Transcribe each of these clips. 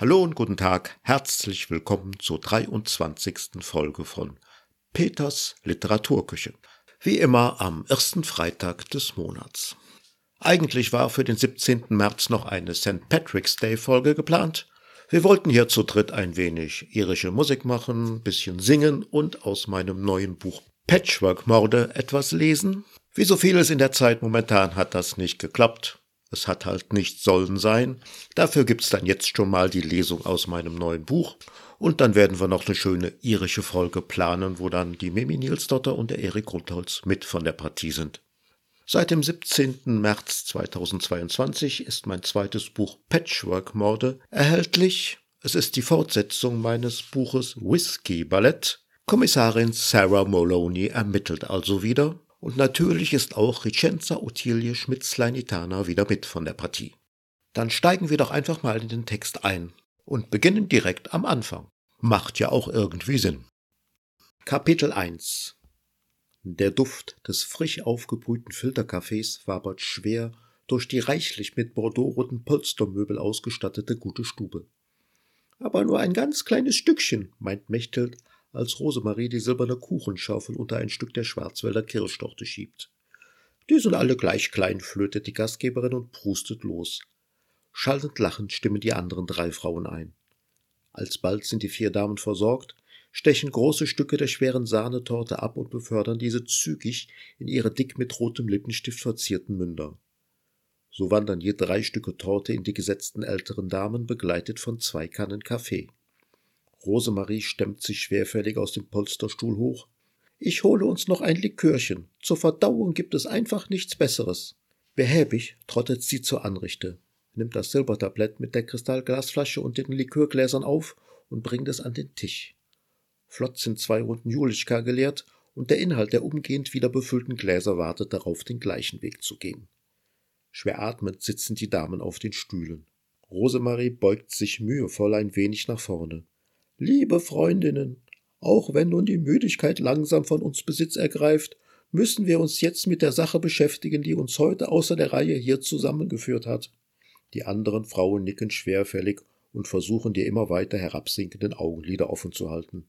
Hallo und guten Tag, herzlich willkommen zur 23. Folge von Peters Literaturküche. Wie immer am ersten Freitag des Monats. Eigentlich war für den 17. März noch eine St. Patrick's Day Folge geplant. Wir wollten hier zu dritt ein wenig irische Musik machen, bisschen singen und aus meinem neuen Buch Patchwork Morde etwas lesen. Wie so vieles in der Zeit momentan hat das nicht geklappt. Es hat halt nicht sollen sein. Dafür gibt's dann jetzt schon mal die Lesung aus meinem neuen Buch. Und dann werden wir noch eine schöne irische Folge planen, wo dann die Mimi Nielsdotter und der Erik Rundholz mit von der Partie sind. Seit dem 17. März 2022 ist mein zweites Buch Patchwork Morde erhältlich. Es ist die Fortsetzung meines Buches Whiskey Ballett. Kommissarin Sarah Moloney ermittelt also wieder und natürlich ist auch Ricenza Ottilie Schmitzleinitana wieder mit von der Partie. Dann steigen wir doch einfach mal in den Text ein und beginnen direkt am Anfang. Macht ja auch irgendwie Sinn. Kapitel 1 Der Duft des frisch aufgebrühten Filterkaffees wabert schwer durch die reichlich mit bordeauxroten Polstermöbel ausgestattete gute Stube. Aber nur ein ganz kleines Stückchen, meint Mechtelt, als Rosemarie die silberne Kuchenschaufel unter ein Stück der Schwarzwälder Kirschtorte schiebt. Die sind alle gleich klein, flötet die Gastgeberin und prustet los. Schallend lachend stimmen die anderen drei Frauen ein. Alsbald sind die vier Damen versorgt, stechen große Stücke der schweren Sahnetorte ab und befördern diese zügig in ihre dick mit rotem Lippenstift verzierten Münder. So wandern je drei Stücke Torte in die gesetzten älteren Damen, begleitet von zwei Kannen Kaffee. Rosemarie stemmt sich schwerfällig aus dem Polsterstuhl hoch. Ich hole uns noch ein Likörchen. Zur Verdauung gibt es einfach nichts Besseres. Behäbig trottet sie zur Anrichte, nimmt das Silbertablett mit der Kristallglasflasche und den Likörgläsern auf und bringt es an den Tisch. Flott sind zwei Runden Julischka geleert und der Inhalt der umgehend wieder befüllten Gläser wartet darauf, den gleichen Weg zu gehen. Schwer atmend sitzen die Damen auf den Stühlen. Rosemarie beugt sich mühevoll ein wenig nach vorne. Liebe Freundinnen, auch wenn nun die Müdigkeit langsam von uns Besitz ergreift, müssen wir uns jetzt mit der Sache beschäftigen, die uns heute außer der Reihe hier zusammengeführt hat. Die anderen Frauen nicken schwerfällig und versuchen die immer weiter herabsinkenden Augenlider offen zu halten.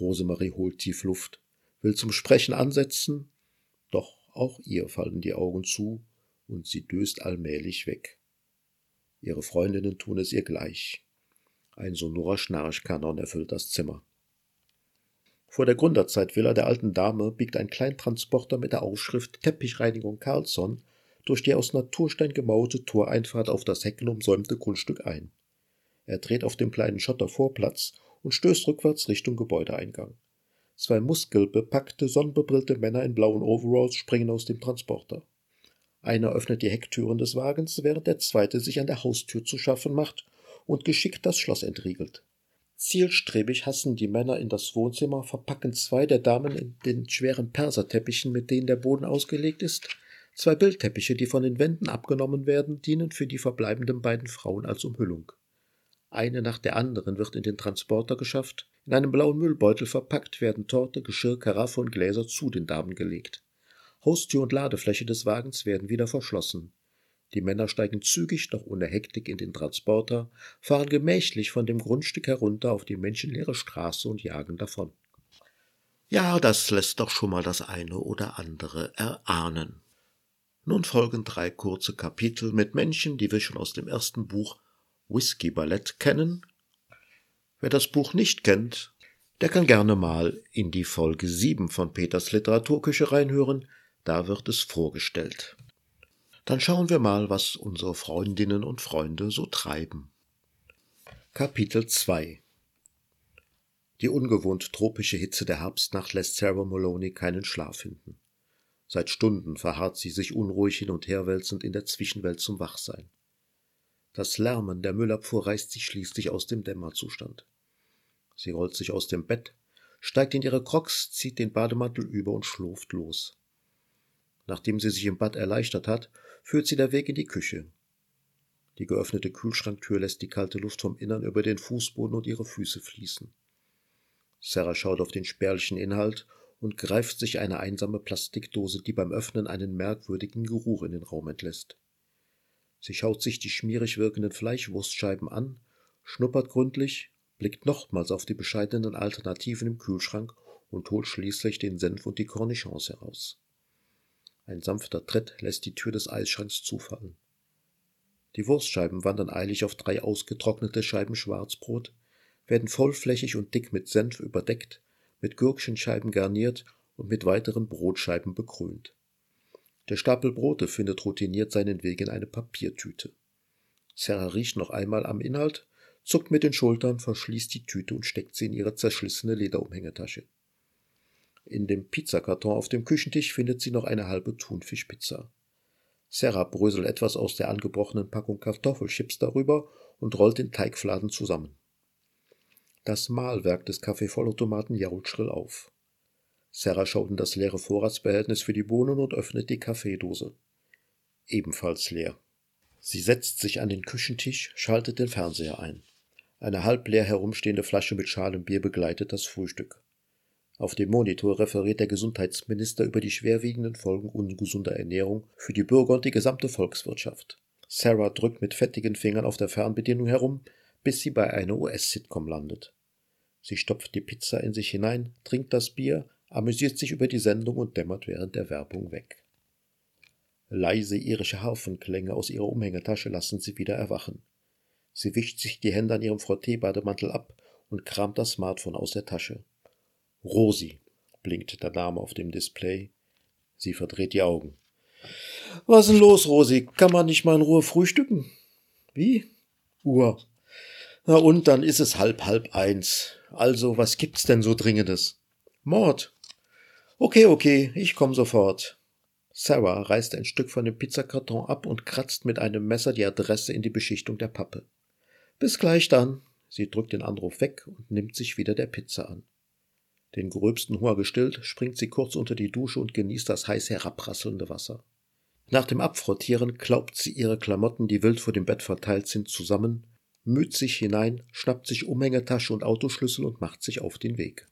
Rosemarie holt tief Luft, will zum Sprechen ansetzen, doch auch ihr fallen die Augen zu und sie döst allmählich weg. Ihre Freundinnen tun es ihr gleich. Ein sonorer Schnarchkanon erfüllt das Zimmer. Vor der Gründerzeitvilla der alten Dame biegt ein Kleintransporter mit der Aufschrift Teppichreinigung Carlsson durch die aus Naturstein gemauerte Toreinfahrt auf das heckenumsäumte Grundstück ein. Er dreht auf dem kleinen Schottervorplatz und stößt rückwärts Richtung Gebäudeeingang. Zwei muskelbepackte, sonnenbebrillte Männer in blauen Overalls springen aus dem Transporter. Einer öffnet die Hecktüren des Wagens, während der zweite sich an der Haustür zu schaffen macht und geschickt das Schloss entriegelt. Zielstrebig hassen die Männer in das Wohnzimmer, verpacken zwei der Damen in den schweren Perserteppichen, mit denen der Boden ausgelegt ist. Zwei Bildteppiche, die von den Wänden abgenommen werden, dienen für die verbleibenden beiden Frauen als Umhüllung. Eine nach der anderen wird in den Transporter geschafft, in einem blauen Müllbeutel verpackt werden Torte, Geschirr, Karaffe und Gläser zu den Damen gelegt. Haustür und Ladefläche des Wagens werden wieder verschlossen. Die Männer steigen zügig, doch ohne Hektik in den Transporter, fahren gemächlich von dem Grundstück herunter auf die menschenleere Straße und jagen davon. Ja, das lässt doch schon mal das eine oder andere erahnen. Nun folgen drei kurze Kapitel mit Menschen, die wir schon aus dem ersten Buch Whisky Ballett kennen. Wer das Buch nicht kennt, der kann gerne mal in die Folge 7 von Peters Literaturküche reinhören, da wird es vorgestellt. Dann schauen wir mal, was unsere Freundinnen und Freunde so treiben. Kapitel 2 Die ungewohnt tropische Hitze der Herbstnacht lässt Sarah Maloney keinen Schlaf finden. Seit Stunden verharrt sie sich unruhig hin und her wälzend in der Zwischenwelt zum Wachsein. Das Lärmen der Müllabfuhr reißt sie schließlich aus dem Dämmerzustand. Sie rollt sich aus dem Bett, steigt in ihre Crocs, zieht den Bademantel über und schlurft los. Nachdem sie sich im Bad erleichtert hat, führt sie der Weg in die Küche. Die geöffnete Kühlschranktür lässt die kalte Luft vom Innern über den Fußboden und ihre Füße fließen. Sarah schaut auf den spärlichen Inhalt und greift sich eine einsame Plastikdose, die beim Öffnen einen merkwürdigen Geruch in den Raum entlässt. Sie schaut sich die schmierig wirkenden Fleischwurstscheiben an schnuppert gründlich, blickt nochmals auf die bescheidenen Alternativen im Kühlschrank und holt schließlich den Senf und die Cornichons heraus. Ein sanfter Tritt lässt die Tür des Eisschranks zufallen. Die Wurstscheiben wandern eilig auf drei ausgetrocknete Scheiben Schwarzbrot, werden vollflächig und dick mit Senf überdeckt, mit Gürkchenscheiben garniert und mit weiteren Brotscheiben bekrönt. Der Stapel Brote findet routiniert seinen Weg in eine Papiertüte. Sarah riecht noch einmal am Inhalt, zuckt mit den Schultern, verschließt die Tüte und steckt sie in ihre zerschlissene Lederumhängetasche. In dem Pizzakarton auf dem Küchentisch findet sie noch eine halbe Thunfischpizza. Sarah bröselt etwas aus der angebrochenen Packung Kartoffelchips darüber und rollt den Teigfladen zusammen. Das Mahlwerk des Kaffeevollautomaten jault schrill auf. Sarah schaut in das leere Vorratsbehältnis für die Bohnen und öffnet die Kaffeedose. Ebenfalls leer. Sie setzt sich an den Küchentisch, schaltet den Fernseher ein. Eine halb leer herumstehende Flasche mit schalem Bier begleitet das Frühstück. Auf dem Monitor referiert der Gesundheitsminister über die schwerwiegenden Folgen ungesunder Ernährung für die Bürger und die gesamte Volkswirtschaft. Sarah drückt mit fettigen Fingern auf der Fernbedienung herum, bis sie bei einer US-Sitcom landet. Sie stopft die Pizza in sich hinein, trinkt das Bier, amüsiert sich über die Sendung und dämmert während der Werbung weg. Leise irische Harfenklänge aus ihrer Umhängetasche lassen sie wieder erwachen. Sie wischt sich die Hände an ihrem Frottee-Bademantel ab und kramt das Smartphone aus der Tasche. Rosi, blinkt der Name auf dem Display. Sie verdreht die Augen. Was denn los, Rosi? Kann man nicht mal in Ruhe frühstücken? Wie? Uhr. Na und dann ist es halb halb eins. Also, was gibt's denn so Dringendes? Mord. Okay, okay, ich komm sofort. Sarah reißt ein Stück von dem Pizzakarton ab und kratzt mit einem Messer die Adresse in die Beschichtung der Pappe. Bis gleich dann. Sie drückt den Anruf weg und nimmt sich wieder der Pizza an. Den gröbsten Hunger gestillt, springt sie kurz unter die Dusche und genießt das heiß herabrasselnde Wasser. Nach dem Abfrottieren klaubt sie ihre Klamotten, die wild vor dem Bett verteilt sind, zusammen, müht sich hinein, schnappt sich Umhängetasche und Autoschlüssel und macht sich auf den Weg.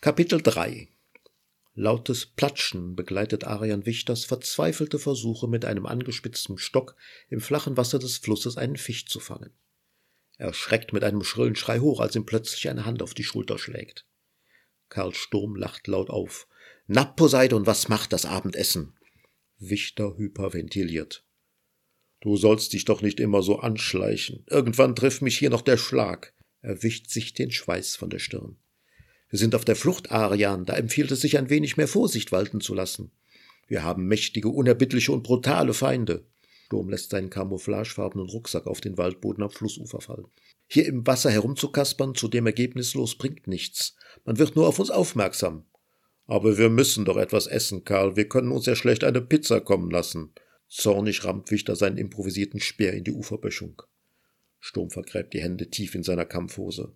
Kapitel 3 Lautes Platschen begleitet Arian Wichters verzweifelte Versuche, mit einem angespitzten Stock im flachen Wasser des Flusses einen Fisch zu fangen. Er schreckt mit einem schrillen Schrei hoch, als ihm plötzlich eine Hand auf die Schulter schlägt. Karl Sturm lacht laut auf. Na, Poseidon, was macht das Abendessen? Wichter hyperventiliert. Du sollst dich doch nicht immer so anschleichen. Irgendwann trifft mich hier noch der Schlag. Er wischt sich den Schweiß von der Stirn. Wir sind auf der Flucht, Arian, da empfiehlt es sich ein wenig mehr Vorsicht walten zu lassen. Wir haben mächtige, unerbittliche und brutale Feinde. Sturm lässt seinen camouflagefarbenen Rucksack auf den Waldboden am Flussufer fallen. Hier im Wasser herumzukaspern, zu dem ergebnislos, bringt nichts. Man wird nur auf uns aufmerksam. Aber wir müssen doch etwas essen, Karl. Wir können uns ja schlecht eine Pizza kommen lassen. Zornig rammt Wichter seinen improvisierten Speer in die Uferböschung. Sturm vergräbt die Hände tief in seiner Kampfhose.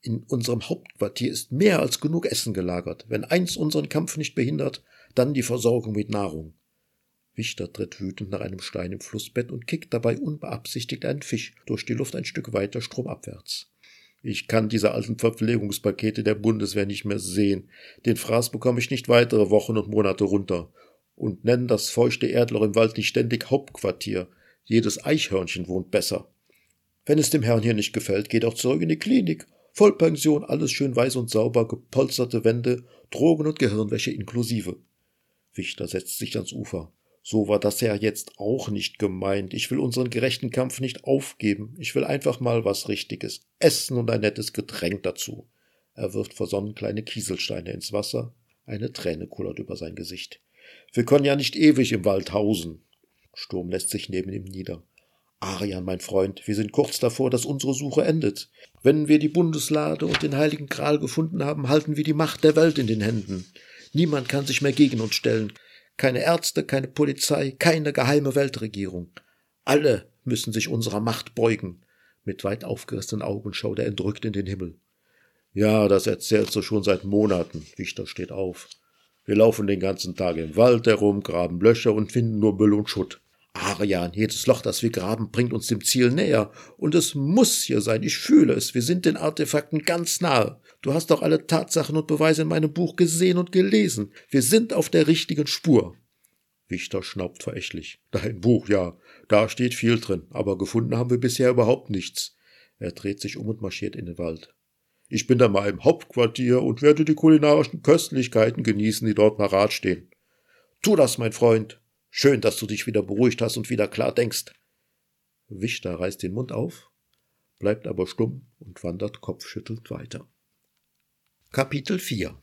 In unserem Hauptquartier ist mehr als genug Essen gelagert. Wenn eins unseren Kampf nicht behindert, dann die Versorgung mit Nahrung. Wichter tritt wütend nach einem Stein im Flussbett und kickt dabei unbeabsichtigt einen Fisch durch die Luft ein Stück weiter stromabwärts. Ich kann diese alten Verpflegungspakete der Bundeswehr nicht mehr sehen. Den Fraß bekomme ich nicht weitere Wochen und Monate runter. Und nennen das feuchte Erdloch im Wald nicht ständig Hauptquartier. Jedes Eichhörnchen wohnt besser. Wenn es dem Herrn hier nicht gefällt, geht auch zurück in die Klinik. Vollpension, alles schön weiß und sauber, gepolsterte Wände, Drogen und Gehirnwäsche inklusive. Wichter setzt sich ans Ufer. So war das ja jetzt auch nicht gemeint. Ich will unseren gerechten Kampf nicht aufgeben. Ich will einfach mal was Richtiges. Essen und ein nettes Getränk dazu. Er wirft versonnen kleine Kieselsteine ins Wasser. Eine Träne kullert über sein Gesicht. Wir können ja nicht ewig im Wald hausen. Sturm lässt sich neben ihm nieder. Arian, mein Freund, wir sind kurz davor, dass unsere Suche endet. Wenn wir die Bundeslade und den Heiligen Gral gefunden haben, halten wir die Macht der Welt in den Händen. Niemand kann sich mehr gegen uns stellen. Keine Ärzte, keine Polizei, keine geheime Weltregierung. Alle müssen sich unserer Macht beugen. Mit weit aufgerissenen Augen schaut er entrückt in den Himmel. Ja, das erzählst du schon seit Monaten. Wichter steht auf. Wir laufen den ganzen Tag im Wald herum, graben Löcher und finden nur Müll und Schutt. Arian, jedes Loch, das wir graben, bringt uns dem Ziel näher. Und es muss hier sein. Ich fühle es. Wir sind den Artefakten ganz nahe. Du hast doch alle Tatsachen und Beweise in meinem Buch gesehen und gelesen. Wir sind auf der richtigen Spur. Wichter schnaubt verächtlich. Dein Buch, ja, da steht viel drin, aber gefunden haben wir bisher überhaupt nichts. Er dreht sich um und marschiert in den Wald. Ich bin da mal im Hauptquartier und werde die kulinarischen Köstlichkeiten genießen, die dort parat stehen. Tu das, mein Freund. Schön, dass du dich wieder beruhigt hast und wieder klar denkst. Wichter reißt den Mund auf, bleibt aber stumm und wandert kopfschüttelnd weiter. Kapitel 4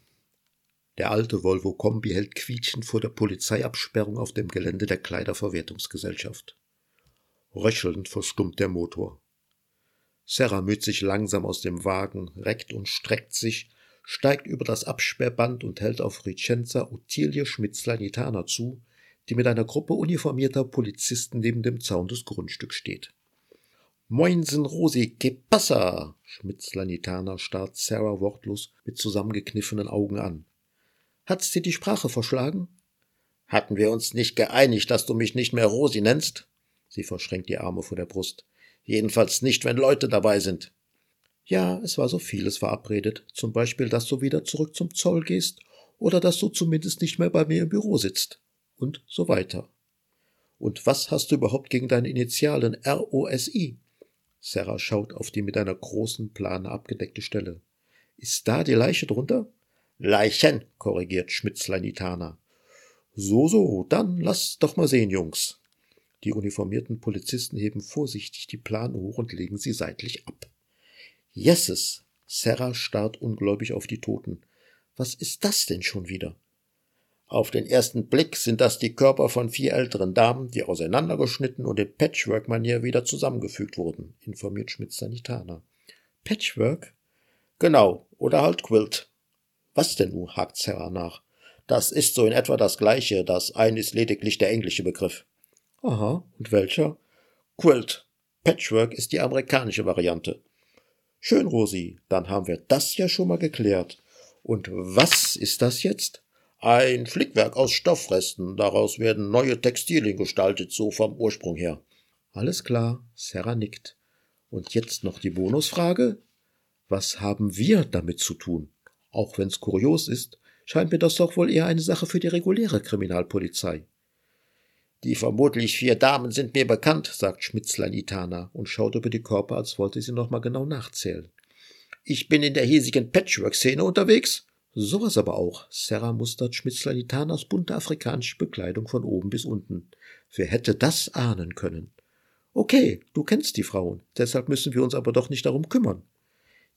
Der alte Volvo Kombi hält quietschend vor der Polizeiabsperrung auf dem Gelände der Kleiderverwertungsgesellschaft. Röchelnd verstummt der Motor. Serra müht sich langsam aus dem Wagen, reckt und streckt sich, steigt über das Absperrband und hält auf Ricenza Ottilie Schmitzler-Nitana zu, die mit einer Gruppe uniformierter Polizisten neben dem Zaun des Grundstücks steht. Moinsen, Rosi, que passa? Schmitzler-Nitana starrt Sarah wortlos mit zusammengekniffenen Augen an. Hat's dir die Sprache verschlagen? Hatten wir uns nicht geeinigt, dass du mich nicht mehr Rosi nennst? Sie verschränkt die Arme vor der Brust. Jedenfalls nicht, wenn Leute dabei sind. Ja, es war so vieles verabredet, zum Beispiel, dass du wieder zurück zum Zoll gehst oder dass du zumindest nicht mehr bei mir im Büro sitzt und so weiter. Und was hast du überhaupt gegen deine Initialen ROSI? Sarah schaut auf die mit einer großen Plane abgedeckte Stelle. Ist da die Leiche drunter? Leichen, korrigiert Schmitzleinitana. So, so, dann lass doch mal sehen, Jungs. Die uniformierten Polizisten heben vorsichtig die Plane hoch und legen sie seitlich ab. Jesses! Sarah starrt ungläubig auf die Toten. Was ist das denn schon wieder? Auf den ersten Blick sind das die Körper von vier älteren Damen, die auseinandergeschnitten und in Patchwork-Manier wieder zusammengefügt wurden, informiert Schmidt Sanitaner. Patchwork? Genau, oder halt Quilt. Was denn nun? hakt Sarah nach. Das ist so in etwa das gleiche, das eine ist lediglich der englische Begriff. Aha, und welcher? Quilt. Patchwork ist die amerikanische Variante. Schön, Rosi, dann haben wir das ja schon mal geklärt. Und was ist das jetzt? Ein Flickwerk aus Stoffresten, daraus werden neue Textilien gestaltet, so vom Ursprung her. Alles klar, Sarah nickt. Und jetzt noch die Bonusfrage. Was haben wir damit zu tun? Auch wenn's kurios ist, scheint mir das doch wohl eher eine Sache für die reguläre Kriminalpolizei. Die vermutlich vier Damen sind mir bekannt, sagt Schmitzlein Itana und schaut über die Körper, als wollte sie noch mal genau nachzählen. Ich bin in der hiesigen Patchwork-Szene unterwegs. Sowas aber auch. Sarah mustert Schmitzlein Itanas bunte afrikanische Bekleidung von oben bis unten. Wer hätte das ahnen können? Okay, du kennst die Frauen, deshalb müssen wir uns aber doch nicht darum kümmern.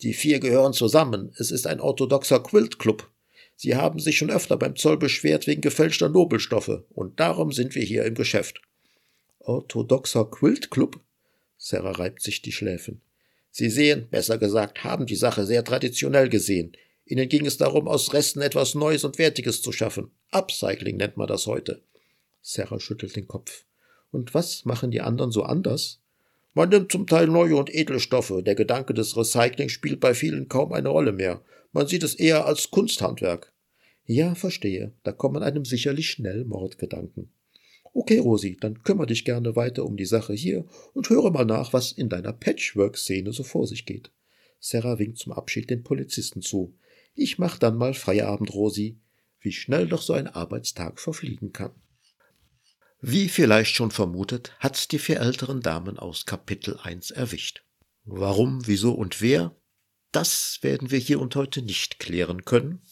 Die vier gehören zusammen. Es ist ein orthodoxer Quiltclub. Sie haben sich schon öfter beim Zoll beschwert wegen gefälschter Nobelstoffe, und darum sind wir hier im Geschäft. Orthodoxer Quiltclub? Sarah reibt sich die Schläfen. Sie sehen, besser gesagt, haben die Sache sehr traditionell gesehen. Ihnen ging es darum, aus Resten etwas Neues und Wertiges zu schaffen. Upcycling nennt man das heute. Sarah schüttelt den Kopf. Und was machen die anderen so anders? Man nimmt zum Teil neue und edle Stoffe. Der Gedanke des Recycling spielt bei vielen kaum eine Rolle mehr. Man sieht es eher als Kunsthandwerk. Ja, verstehe. Da kommen einem sicherlich schnell Mordgedanken. Okay, Rosi, dann kümmere dich gerne weiter um die Sache hier und höre mal nach, was in deiner Patchwork-Szene so vor sich geht. Sarah winkt zum Abschied den Polizisten zu. Ich mach dann mal Feierabend, Rosi. Wie schnell doch so ein Arbeitstag verfliegen kann. Wie vielleicht schon vermutet, hat's die vier älteren Damen aus Kapitel 1 erwischt. Warum, wieso und wer? Das werden wir hier und heute nicht klären können.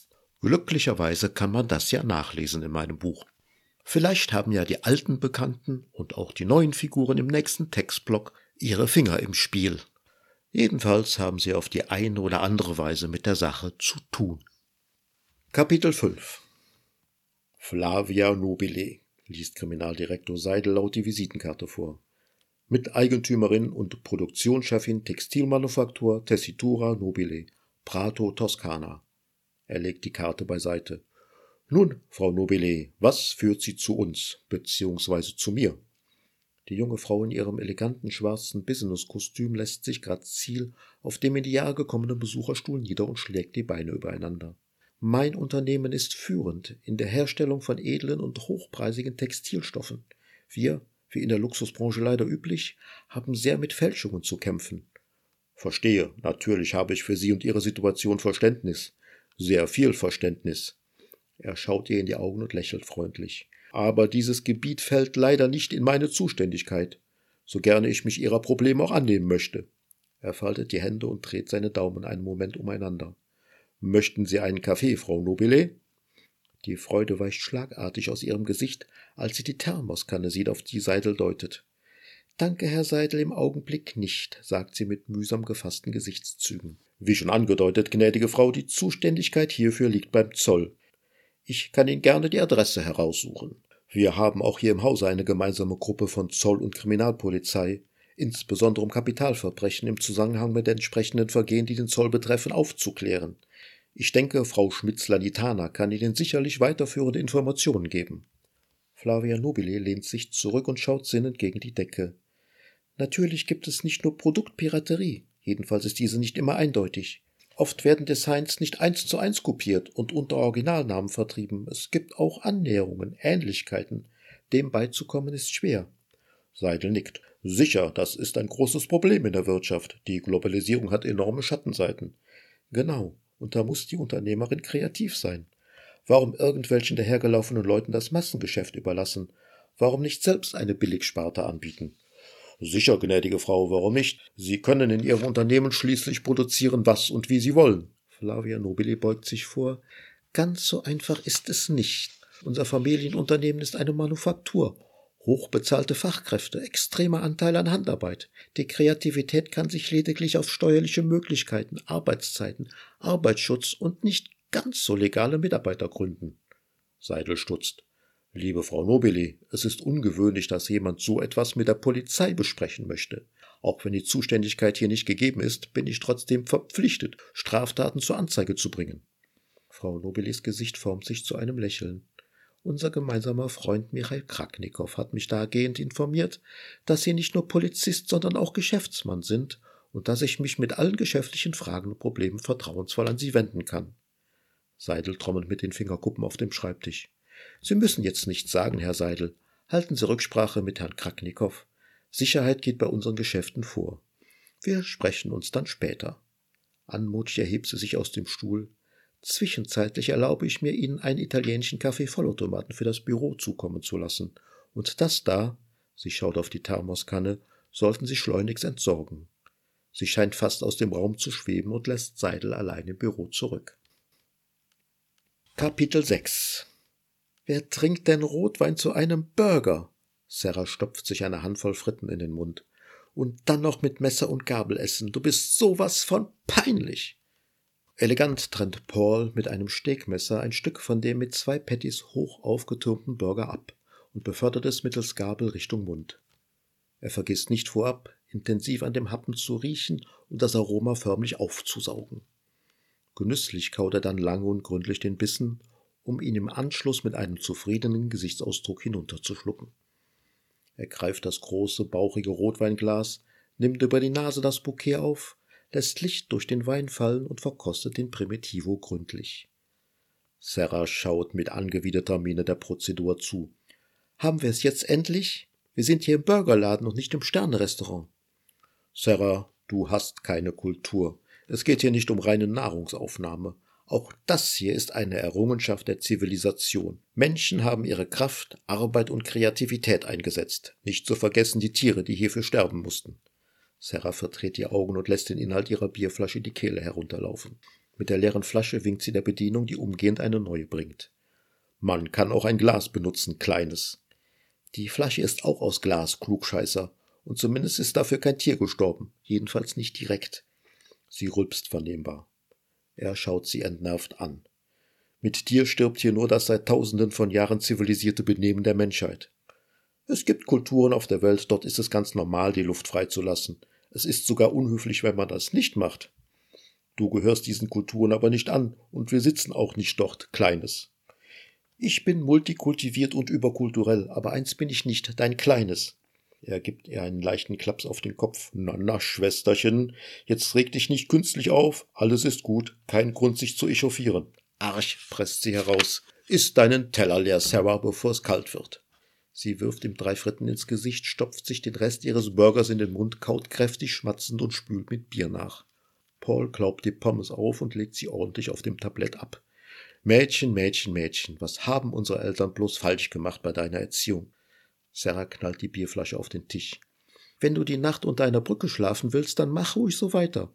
Glücklicherweise kann man das ja nachlesen in meinem Buch. Vielleicht haben ja die alten Bekannten und auch die neuen Figuren im nächsten Textblock ihre Finger im Spiel. Jedenfalls haben sie auf die eine oder andere Weise mit der Sache zu tun. Kapitel 5 Flavia Nobile liest Kriminaldirektor Seidel laut die Visitenkarte vor. Miteigentümerin und Produktionschefin Textilmanufaktur Tessitura Nobile, Prato, Toskana. Er legt die Karte beiseite. Nun, Frau Nobile, was führt Sie zu uns, beziehungsweise zu mir? Die junge Frau in ihrem eleganten schwarzen Businesskostüm lässt sich grazil auf dem in die Jahre gekommenen Besucherstuhl nieder und schlägt die Beine übereinander. Mein Unternehmen ist führend in der Herstellung von edlen und hochpreisigen Textilstoffen. Wir wie in der Luxusbranche leider üblich, haben sehr mit Fälschungen zu kämpfen. Verstehe, natürlich habe ich für Sie und Ihre Situation Verständnis. Sehr viel Verständnis. Er schaut ihr in die Augen und lächelt freundlich. Aber dieses Gebiet fällt leider nicht in meine Zuständigkeit, so gerne ich mich Ihrer Probleme auch annehmen möchte. Er faltet die Hände und dreht seine Daumen einen Moment umeinander. Möchten Sie einen Kaffee, Frau Nobile? Die Freude weicht schlagartig aus ihrem Gesicht, als sie die Thermoskanne sieht, auf die Seidel deutet. Danke, Herr Seidel, im Augenblick nicht, sagt sie mit mühsam gefassten Gesichtszügen. Wie schon angedeutet, gnädige Frau, die Zuständigkeit hierfür liegt beim Zoll. Ich kann Ihnen gerne die Adresse heraussuchen. Wir haben auch hier im Hause eine gemeinsame Gruppe von Zoll und Kriminalpolizei, insbesondere um Kapitalverbrechen im Zusammenhang mit entsprechenden Vergehen, die den Zoll betreffen, aufzuklären. Ich denke, Frau Schmitzler-Nitana kann Ihnen sicherlich weiterführende Informationen geben. Flavia Nobile lehnt sich zurück und schaut sinnend gegen die Decke. Natürlich gibt es nicht nur Produktpiraterie, jedenfalls ist diese nicht immer eindeutig. Oft werden Designs nicht eins zu eins kopiert und unter Originalnamen vertrieben. Es gibt auch Annäherungen, Ähnlichkeiten. Dem beizukommen ist schwer. Seidel nickt. Sicher, das ist ein großes Problem in der Wirtschaft. Die Globalisierung hat enorme Schattenseiten. Genau, und da muss die Unternehmerin kreativ sein. Warum irgendwelchen dahergelaufenen Leuten das Massengeschäft überlassen? Warum nicht selbst eine Billigsparte anbieten? Sicher, gnädige Frau, warum nicht? Sie können in Ihrem Unternehmen schließlich produzieren, was und wie Sie wollen. Flavia Nobili beugt sich vor. Ganz so einfach ist es nicht. Unser Familienunternehmen ist eine Manufaktur. Hochbezahlte Fachkräfte, extremer Anteil an Handarbeit. Die Kreativität kann sich lediglich auf steuerliche Möglichkeiten, Arbeitszeiten, Arbeitsschutz und nicht ganz so legale Mitarbeiter gründen. Seidel stutzt. Liebe Frau Nobili, es ist ungewöhnlich, dass jemand so etwas mit der Polizei besprechen möchte. Auch wenn die Zuständigkeit hier nicht gegeben ist, bin ich trotzdem verpflichtet, Straftaten zur Anzeige zu bringen. Frau Nobilis Gesicht formt sich zu einem Lächeln. Unser gemeinsamer Freund Michael Kraknikow hat mich dahingehend informiert, dass Sie nicht nur Polizist, sondern auch Geschäftsmann sind und dass ich mich mit allen geschäftlichen Fragen und Problemen vertrauensvoll an Sie wenden kann. Seidel trommelt mit den Fingerkuppen auf dem Schreibtisch. Sie müssen jetzt nichts sagen, Herr Seidel. Halten Sie Rücksprache mit Herrn Kraknikow. Sicherheit geht bei unseren Geschäften vor. Wir sprechen uns dann später. Anmutig erhebt sie sich aus dem Stuhl. Zwischenzeitlich erlaube ich mir, Ihnen einen italienischen Kaffee-Vollautomaten für das Büro zukommen zu lassen. Und das da, sie schaut auf die Thermoskanne, sollten Sie schleunigst entsorgen. Sie scheint fast aus dem Raum zu schweben und lässt Seidel allein im Büro zurück. Kapitel 6 Wer trinkt denn Rotwein zu einem Burger? Sarah stopft sich eine Handvoll Fritten in den Mund. Und dann noch mit Messer und Gabel essen. Du bist sowas von peinlich. Elegant trennt Paul mit einem Stegmesser ein Stück von dem mit zwei Patties hoch aufgetürmten Burger ab und befördert es mittels Gabel Richtung Mund. Er vergisst nicht vorab, intensiv an dem Happen zu riechen und das Aroma förmlich aufzusaugen. Genüsslich kaut er dann lange und gründlich den Bissen um ihn im Anschluss mit einem zufriedenen Gesichtsausdruck hinunterzuschlucken. Er greift das große, bauchige Rotweinglas, nimmt über die Nase das Bouquet auf, lässt Licht durch den Wein fallen und verkostet den Primitivo gründlich. Sarah schaut mit angewiderter Miene der Prozedur zu. Haben wir es jetzt endlich? Wir sind hier im Burgerladen und nicht im Sternenrestaurant. Sarah, du hast keine Kultur. Es geht hier nicht um reine Nahrungsaufnahme. Auch das hier ist eine Errungenschaft der Zivilisation. Menschen haben ihre Kraft, Arbeit und Kreativität eingesetzt. Nicht zu vergessen die Tiere, die hierfür sterben mussten. Sarah verdreht die Augen und lässt den Inhalt ihrer Bierflasche die Kehle herunterlaufen. Mit der leeren Flasche winkt sie der Bedienung, die umgehend eine neue bringt. Man kann auch ein Glas benutzen, kleines. Die Flasche ist auch aus Glas, Klugscheißer, und zumindest ist dafür kein Tier gestorben, jedenfalls nicht direkt. Sie rülpst vernehmbar. Er schaut sie entnervt an. Mit dir stirbt hier nur das seit tausenden von Jahren zivilisierte Benehmen der Menschheit. Es gibt Kulturen auf der Welt, dort ist es ganz normal, die Luft freizulassen. Es ist sogar unhöflich, wenn man das nicht macht. Du gehörst diesen Kulturen aber nicht an, und wir sitzen auch nicht dort, Kleines. Ich bin multikultiviert und überkulturell, aber eins bin ich nicht, dein Kleines. Er gibt ihr einen leichten Klaps auf den Kopf. Na, na, Schwesterchen, jetzt reg dich nicht künstlich auf. Alles ist gut. Kein Grund, sich zu echauffieren. Arch, presst sie heraus. Iss deinen Teller leer, Sarah, bevor es kalt wird. Sie wirft ihm drei Fritten ins Gesicht, stopft sich den Rest ihres Burgers in den Mund, kaut kräftig schmatzend und spült mit Bier nach. Paul klaubt die Pommes auf und legt sie ordentlich auf dem Tablett ab. Mädchen, Mädchen, Mädchen, was haben unsere Eltern bloß falsch gemacht bei deiner Erziehung? Sarah knallt die Bierflasche auf den Tisch. Wenn du die Nacht unter einer Brücke schlafen willst, dann mach ruhig so weiter.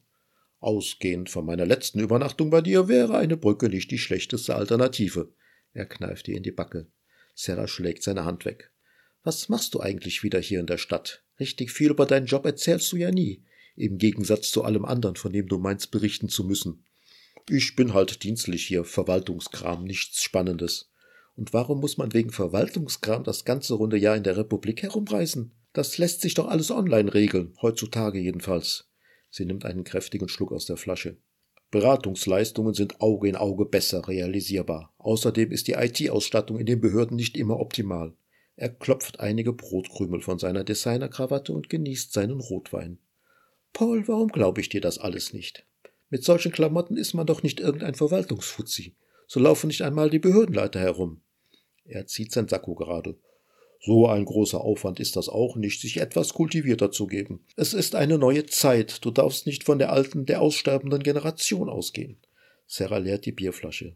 Ausgehend von meiner letzten Übernachtung bei dir wäre eine Brücke nicht die schlechteste Alternative. Er kneift ihr in die Backe. Sarah schlägt seine Hand weg. Was machst du eigentlich wieder hier in der Stadt? Richtig viel über deinen Job erzählst du ja nie. Im Gegensatz zu allem anderen, von dem du meinst berichten zu müssen. Ich bin halt dienstlich hier, Verwaltungskram, nichts Spannendes. Und warum muss man wegen Verwaltungskram das ganze runde Jahr in der Republik herumreisen? Das lässt sich doch alles online regeln, heutzutage jedenfalls. Sie nimmt einen kräftigen Schluck aus der Flasche. Beratungsleistungen sind Auge in Auge besser realisierbar. Außerdem ist die IT-Ausstattung in den Behörden nicht immer optimal. Er klopft einige Brotkrümel von seiner Designerkrawatte und genießt seinen Rotwein. Paul, warum glaube ich dir das alles nicht? Mit solchen Klamotten ist man doch nicht irgendein Verwaltungsfuzzi. So laufen nicht einmal die Behördenleiter herum. Er zieht sein Sakko gerade. So ein großer Aufwand ist das auch nicht, sich etwas kultivierter zu geben. Es ist eine neue Zeit, du darfst nicht von der alten, der aussterbenden Generation ausgehen. Sarah leert die Bierflasche.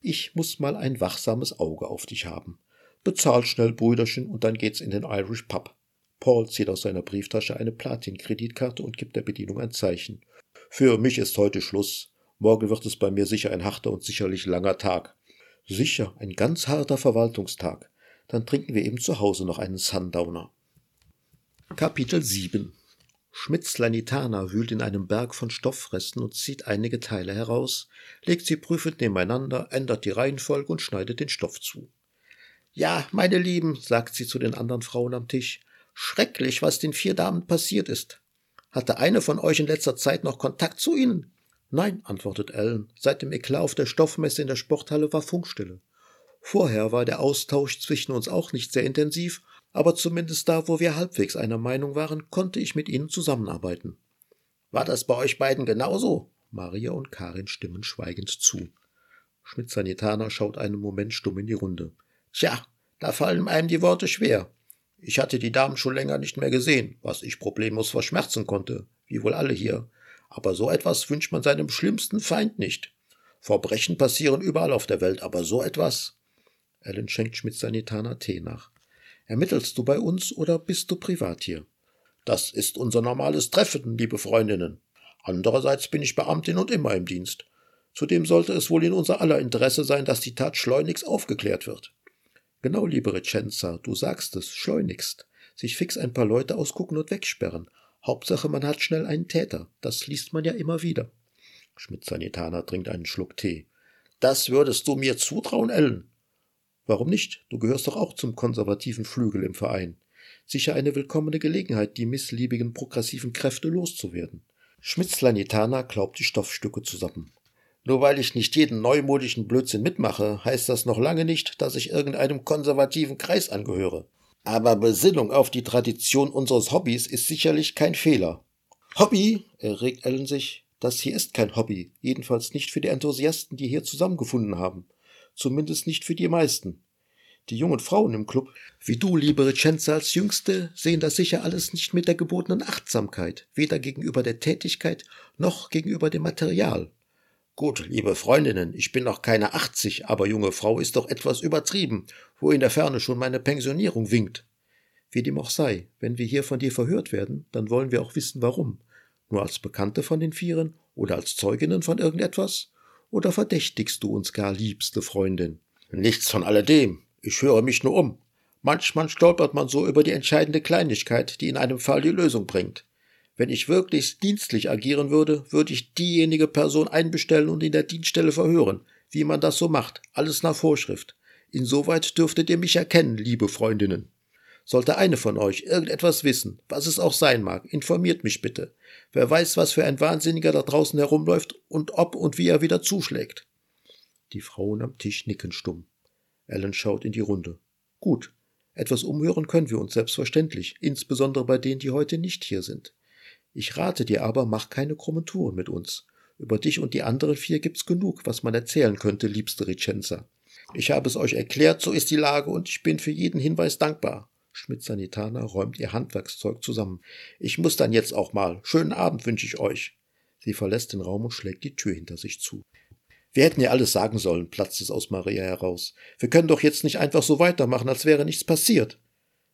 Ich muss mal ein wachsames Auge auf dich haben. Bezahl schnell, Brüderchen, und dann geht's in den Irish Pub. Paul zieht aus seiner Brieftasche eine Platin-Kreditkarte und gibt der Bedienung ein Zeichen. Für mich ist heute Schluss. Morgen wird es bei mir sicher ein harter und sicherlich langer Tag. Sicher, ein ganz harter Verwaltungstag. Dann trinken wir eben zu Hause noch einen Sundowner. Kapitel 7 Schmidts Lanitana wühlt in einem Berg von Stoffresten und zieht einige Teile heraus, legt sie prüfend nebeneinander, ändert die Reihenfolge und schneidet den Stoff zu. Ja, meine Lieben, sagt sie zu den anderen Frauen am Tisch, schrecklich, was den vier Damen passiert ist. Hatte eine von euch in letzter Zeit noch Kontakt zu ihnen? Nein, antwortet Ellen. Seit dem Eklat auf der Stoffmesse in der Sporthalle war Funkstille. Vorher war der Austausch zwischen uns auch nicht sehr intensiv, aber zumindest da, wo wir halbwegs einer Meinung waren, konnte ich mit ihnen zusammenarbeiten. War das bei euch beiden genauso? Maria und Karin stimmen schweigend zu. Schmidt-Sanitaner schaut einen Moment stumm in die Runde. Tja, da fallen einem die Worte schwer. Ich hatte die Damen schon länger nicht mehr gesehen, was ich problemlos verschmerzen konnte, wie wohl alle hier. Aber so etwas wünscht man seinem schlimmsten Feind nicht. Verbrechen passieren überall auf der Welt, aber so etwas. Ellen schenkt Schmidt Sanitaner Tee nach. Ermittelst du bei uns oder bist du privat hier? Das ist unser normales Treffen, liebe Freundinnen. Andererseits bin ich Beamtin und immer im Dienst. Zudem sollte es wohl in unser aller Interesse sein, dass die Tat schleunigst aufgeklärt wird. Genau, liebe Recenza, du sagst es, schleunigst. Sich fix ein paar Leute ausgucken und wegsperren. Hauptsache, man hat schnell einen Täter. Das liest man ja immer wieder. Schmidt-Sanitaner trinkt einen Schluck Tee. Das würdest du mir zutrauen, Ellen? Warum nicht? Du gehörst doch auch zum konservativen Flügel im Verein. Sicher eine willkommene Gelegenheit, die missliebigen progressiven Kräfte loszuwerden. Schmitz-Lanitaner klaubt die Stoffstücke zusammen. Nur weil ich nicht jeden neumodischen Blödsinn mitmache, heißt das noch lange nicht, dass ich irgendeinem konservativen Kreis angehöre. Aber Besinnung auf die Tradition unseres Hobbys ist sicherlich kein Fehler. Hobby? erregt Ellen sich. Das hier ist kein Hobby, jedenfalls nicht für die Enthusiasten, die hier zusammengefunden haben. Zumindest nicht für die meisten. Die jungen Frauen im Club, wie du, liebe Recenza als Jüngste, sehen das sicher alles nicht mit der gebotenen Achtsamkeit, weder gegenüber der Tätigkeit noch gegenüber dem Material. Gut, liebe Freundinnen, ich bin noch keine 80, aber junge Frau ist doch etwas übertrieben, wo in der Ferne schon meine Pensionierung winkt. Wie dem auch sei, wenn wir hier von dir verhört werden, dann wollen wir auch wissen, warum. Nur als Bekannte von den Vieren oder als Zeuginnen von irgendetwas? Oder verdächtigst du uns gar, liebste Freundin? Nichts von alledem. Ich höre mich nur um. Manchmal stolpert man so über die entscheidende Kleinigkeit, die in einem Fall die Lösung bringt. Wenn ich wirklich dienstlich agieren würde, würde ich diejenige Person einbestellen und in der Dienststelle verhören, wie man das so macht, alles nach Vorschrift. Insoweit dürftet ihr mich erkennen, liebe Freundinnen. Sollte eine von euch irgendetwas wissen, was es auch sein mag, informiert mich bitte. Wer weiß, was für ein Wahnsinniger da draußen herumläuft und ob und wie er wieder zuschlägt. Die Frauen am Tisch nicken stumm. Ellen schaut in die Runde. Gut, etwas umhören können wir uns selbstverständlich, insbesondere bei denen, die heute nicht hier sind. Ich rate dir aber, mach keine krummen Touren mit uns. Über dich und die anderen vier gibt's genug, was man erzählen könnte, liebste Ricenza. Ich habe es euch erklärt, so ist die Lage und ich bin für jeden Hinweis dankbar. Schmidt Sanitana räumt ihr Handwerkszeug zusammen. Ich muss dann jetzt auch mal. Schönen Abend wünsche ich euch. Sie verlässt den Raum und schlägt die Tür hinter sich zu. Wir hätten ja alles sagen sollen, platzt es aus Maria heraus. Wir können doch jetzt nicht einfach so weitermachen, als wäre nichts passiert.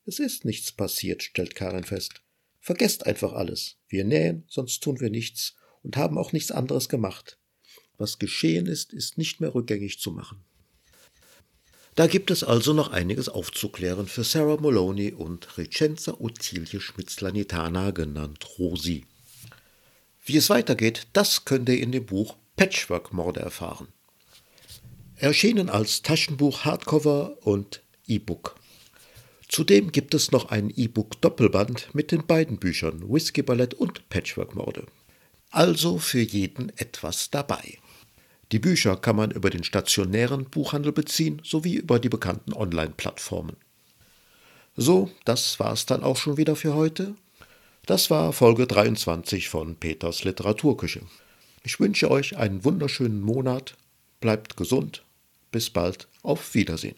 Es ist nichts passiert, stellt Karin fest. Vergesst einfach alles. Wir nähen, sonst tun wir nichts und haben auch nichts anderes gemacht. Was geschehen ist, ist nicht mehr rückgängig zu machen. Da gibt es also noch einiges aufzuklären für Sarah Moloney und Recenza Ottilie Schmitzlanitana, genannt Rosi. Wie es weitergeht, das könnt ihr in dem Buch Patchwork-Morde erfahren. Erschienen als Taschenbuch, Hardcover und E-Book. Zudem gibt es noch ein E-Book-Doppelband mit den beiden Büchern Whisky Ballett und Patchwork-Morde. Also für jeden etwas dabei. Die Bücher kann man über den stationären Buchhandel beziehen sowie über die bekannten Online-Plattformen. So, das war's dann auch schon wieder für heute. Das war Folge 23 von Peters Literaturküche. Ich wünsche euch einen wunderschönen Monat, bleibt gesund, bis bald, auf Wiedersehen.